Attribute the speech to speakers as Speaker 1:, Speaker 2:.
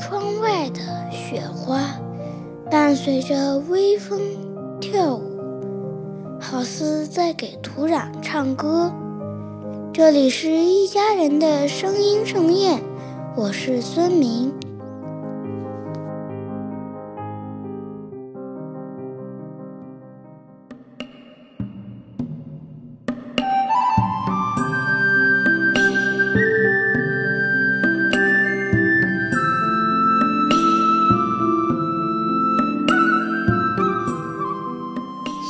Speaker 1: 窗外的雪花伴随着微风跳舞好似在给土壤唱歌。这里是一家人的声音盛宴我是孙明。